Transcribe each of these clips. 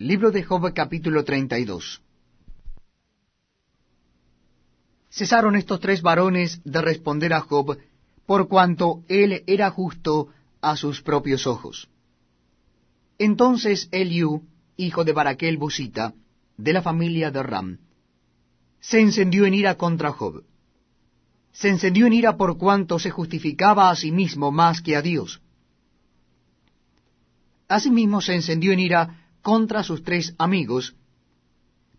Libro de Job capítulo 32 Cesaron estos tres varones de responder a Job, por cuanto él era justo a sus propios ojos. Entonces Eliú, hijo de Baraquel Busita, de la familia de Ram, se encendió en ira contra Job. Se encendió en ira por cuanto se justificaba a sí mismo más que a Dios. Asimismo se encendió en ira contra sus tres amigos,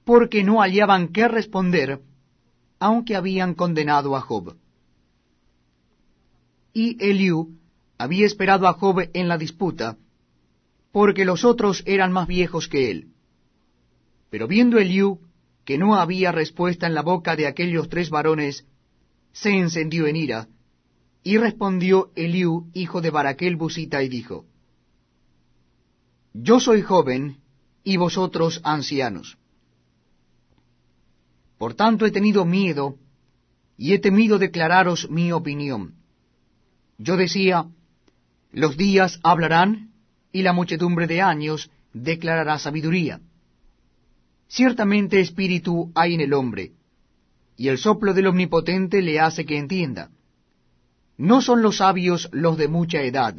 porque no hallaban qué responder, aunque habían condenado a Job. Y Eliú había esperado a Job en la disputa, porque los otros eran más viejos que él. Pero viendo Eliú que no había respuesta en la boca de aquellos tres varones, se encendió en ira, y respondió Eliú, hijo de Baraquel Busita, y dijo, Yo soy joven, y vosotros ancianos. Por tanto he tenido miedo, y he temido declararos mi opinión. Yo decía, los días hablarán, y la muchedumbre de años declarará sabiduría. Ciertamente espíritu hay en el hombre, y el soplo del Omnipotente le hace que entienda. No son los sabios los de mucha edad,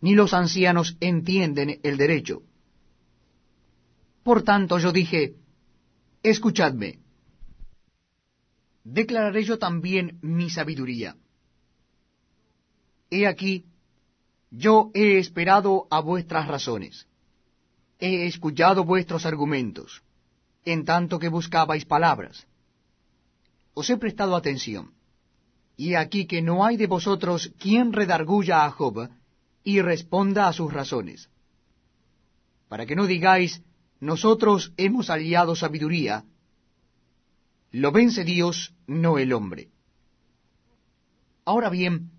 ni los ancianos entienden el derecho. Por tanto yo dije, escuchadme, declararé yo también mi sabiduría. He aquí, yo he esperado a vuestras razones, he escuchado vuestros argumentos, en tanto que buscabais palabras. Os he prestado atención, y aquí que no hay de vosotros quien redarguya a Job y responda a sus razones. Para que no digáis, nosotros hemos aliado sabiduría, lo vence Dios, no el hombre. Ahora bien,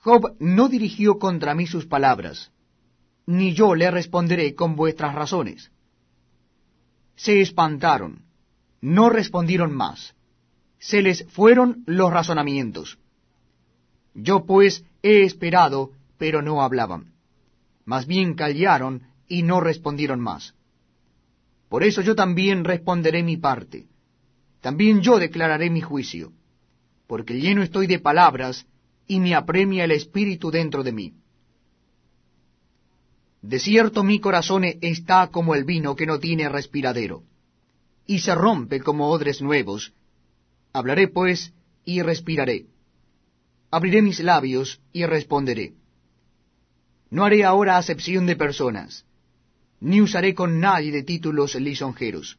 Job no dirigió contra mí sus palabras, ni yo le responderé con vuestras razones. Se espantaron, no respondieron más, se les fueron los razonamientos. Yo pues he esperado, pero no hablaban. Más bien callaron y no respondieron más. Por eso yo también responderé mi parte. También yo declararé mi juicio, porque lleno estoy de palabras y me apremia el espíritu dentro de mí. De cierto mi corazón está como el vino que no tiene respiradero, y se rompe como odres nuevos. Hablaré pues y respiraré. Abriré mis labios y responderé. No haré ahora acepción de personas ni usaré con nadie de títulos lisonjeros.